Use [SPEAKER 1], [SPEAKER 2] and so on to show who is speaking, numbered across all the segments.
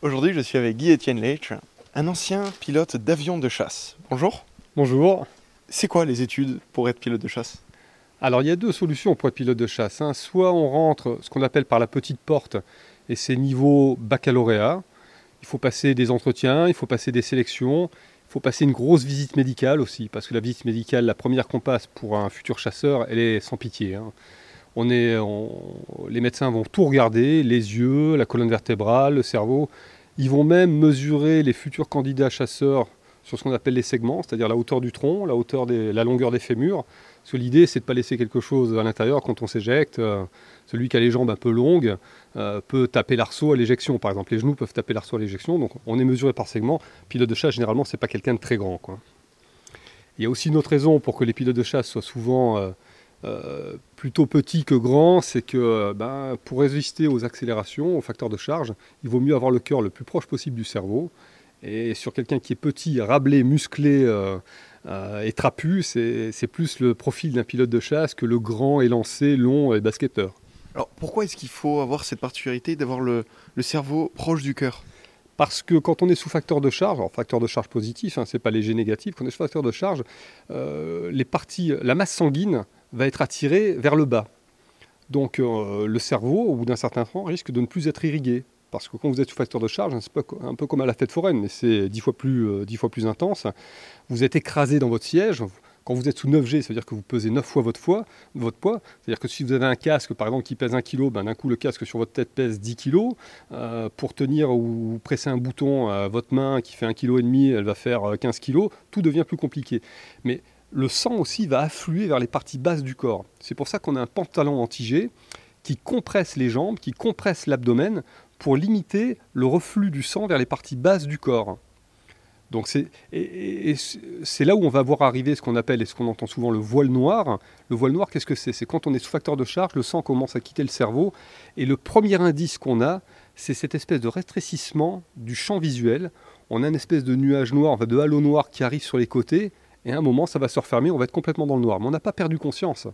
[SPEAKER 1] Aujourd'hui, je suis avec Guy-Étienne Leitch, un ancien pilote d'avion de chasse. Bonjour.
[SPEAKER 2] Bonjour.
[SPEAKER 1] C'est quoi les études pour être pilote de chasse?
[SPEAKER 2] Alors, il y a deux solutions pour être pilote de chasse. hein. Soit on rentre ce qu'on appelle par la petite porte, et c'est niveau baccalauréat. Il faut passer des entretiens, il faut passer des sélections, il faut passer une grosse visite médicale aussi, parce que la visite médicale, la première qu'on passe pour un futur chasseur, elle est sans pitié. hein. Les médecins vont tout regarder, les yeux, la colonne vertébrale, le cerveau. Ils vont même mesurer les futurs candidats chasseurs sur ce qu'on appelle les segments, c'est-à-dire la hauteur du tronc, la, hauteur la longueur des fémurs. Parce que l'idée, c'est de ne pas laisser quelque chose à l'intérieur quand on s'éjecte. Euh, celui qui a les jambes un peu longues euh, peut taper l'arceau à l'éjection, par exemple. Les genoux peuvent taper l'arceau à l'éjection, donc on est mesuré par segment. Pilote de chasse, généralement, c'est pas quelqu'un de très grand. Il y a aussi une autre raison pour que les pilotes de chasse soient souvent euh, euh, plutôt petits que grands, c'est que euh, ben, pour résister aux accélérations, aux facteurs de charge, il vaut mieux avoir le cœur le plus proche possible du cerveau. Et sur quelqu'un qui est petit, rablé, musclé euh, euh, et trapu, c'est plus le profil d'un pilote de chasse que le grand, élancé, long et basketteur.
[SPEAKER 1] Alors pourquoi est-ce qu'il faut avoir cette particularité d'avoir le, le cerveau proche du cœur?
[SPEAKER 2] Parce que quand on est sous facteur de charge, alors facteur de charge positif, hein, c'est pas léger négatif, quand on est sous facteur de charge, euh, les parties, la masse sanguine va être attirée vers le bas. Donc euh, le cerveau, au bout d'un certain temps, risque de ne plus être irrigué. Parce que quand vous êtes sous facteur de charge, hein, c'est un peu comme à la fête foraine, mais c'est dix fois, plus, euh, fois plus intense. Vous êtes écrasé dans votre siège. Quand vous êtes sous 9G, ça veut dire que vous pesez 9 fois votre poids. Votre poids. C'est-à-dire que si vous avez un casque, par exemple, qui pèse 1 kg, ben, d'un coup, le casque sur votre tête pèse 10 kg. Euh, pour tenir ou presser un bouton à votre main qui fait 1,5 kg, elle va faire euh, 15 kg. Tout devient plus compliqué. Mais le sang aussi va affluer vers les parties basses du corps. C'est pour ça qu'on a un pantalon anti-G qui compresse les jambes, qui compresse l'abdomen pour limiter le reflux du sang vers les parties basses du corps. Donc c'est et- c'est là où on va voir arriver ce qu'on appelle et ce qu'on entend souvent le voile noir. Le voile noir, qu'est-ce que c'est? C'est quand on est sous facteur de charge, le sang commence à quitter le cerveau et le premier indice qu'on a, c'est cette espèce de rétrécissement du champ visuel. On a une espèce de nuage noir, de halo noir qui arrive sur les côtés et à un moment ça va se refermer, on va être complètement dans le noir. Mais on n'a pas perdu conscience.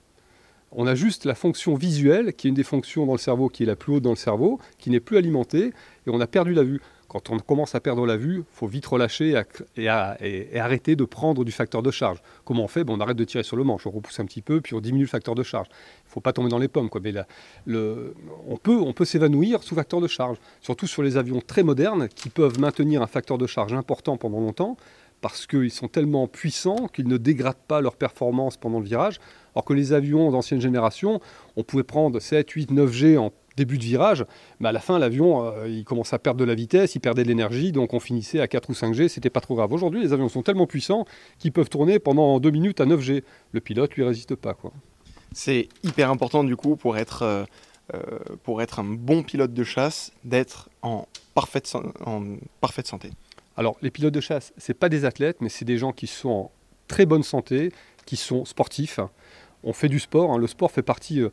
[SPEAKER 2] On a juste la fonction visuelle, qui est une des fonctions dans le cerveau, qui est la plus haute dans le cerveau, qui n'est plus alimentée, et on a perdu la vue. Quand on commence à perdre la vue, il faut vite relâcher et, arrêter de prendre du facteur de charge. Comment on fait? On arrête de tirer sur le manche, on repousse un petit peu, puis on diminue le facteur de charge. Il ne faut pas tomber dans les pommes. Quoi. Mais on peut s'évanouir sous facteur de charge, surtout sur les avions très modernes qui peuvent maintenir un facteur de charge important pendant longtemps, parce qu'ils sont tellement puissants qu'ils ne dégradent pas leur performance pendant le virage. Alors que les avions d'ancienne génération, on pouvait prendre 7, 8, 9G en début de virage, mais à la fin, l'avion, euh, il commence à perdre de la vitesse, il perdait de l'énergie, donc on finissait à 4 ou 5G, c'était pas trop grave. Aujourd'hui, les avions sont tellement puissants qu'ils peuvent tourner pendant 2 minutes à 9G. Le pilote, lui, résiste pas. Quoi.
[SPEAKER 1] C'est hyper important du coup pour être, euh, euh, pour être un bon pilote de chasse d'être en parfaite santé.
[SPEAKER 2] Alors, les pilotes de chasse, c'est pas des athlètes, mais c'est des gens qui sont en très bonne santé, qui sont sportifs. On fait du sport, hein. le sport fait partie. euh,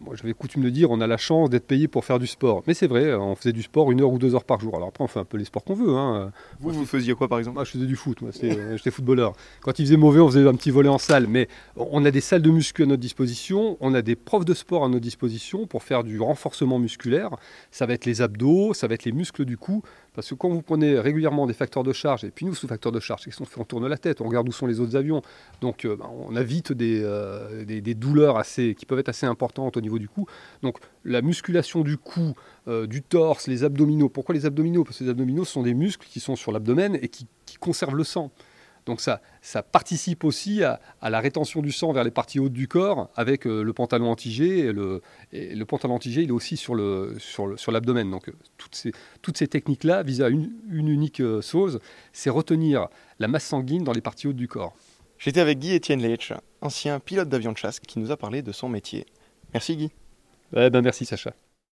[SPEAKER 2] moi, j'avais coutume de dire, on a la chance d'être payé pour faire du sport. Mais c'est vrai, on faisait du sport une heure ou deux heures par jour. Alors après, on fait un peu les sports qu'on veut. hein.
[SPEAKER 1] Vous, vous faisiez quoi par exemple?
[SPEAKER 2] Moi, je faisais du foot, moi, euh, j'étais footballeur. Quand il faisait mauvais, on faisait un petit volet en salle. Mais on a des salles de muscu à notre disposition, on a des profs de sport à notre disposition pour faire du renforcement musculaire. Ça va être les abdos, ça va être les muscles du cou. Parce que quand vous prenez régulièrement des facteurs de charge, et puis nous, sous facteurs de charge, On tourne la tête, on regarde où sont les autres avions. Donc, euh, ben, on a vite des, euh, des, des douleurs assez, qui peuvent être assez importantes au niveau du cou. Donc, la musculation du cou, euh, du torse, les abdominaux. Pourquoi les abdominaux? Parce que les abdominaux sont des muscles qui sont sur l'abdomen et qui conservent le sang. Donc ça, ça participe aussi à, à la rétention du sang vers les parties hautes du corps avec euh, le pantalon anti-G. Et le, et le pantalon anti-G, il est aussi sur le sur le- sur l'abdomen. Donc euh, toutes ces, toutes ces techniques-là visent à une, une unique euh, chose, c'est retenir la masse sanguine dans les parties hautes du corps.
[SPEAKER 1] J'étais avec Guy-Étienne Leitch, ancien pilote d'avion de chasse qui nous a parlé de son métier. Merci Guy.
[SPEAKER 2] Eh ben merci Sacha.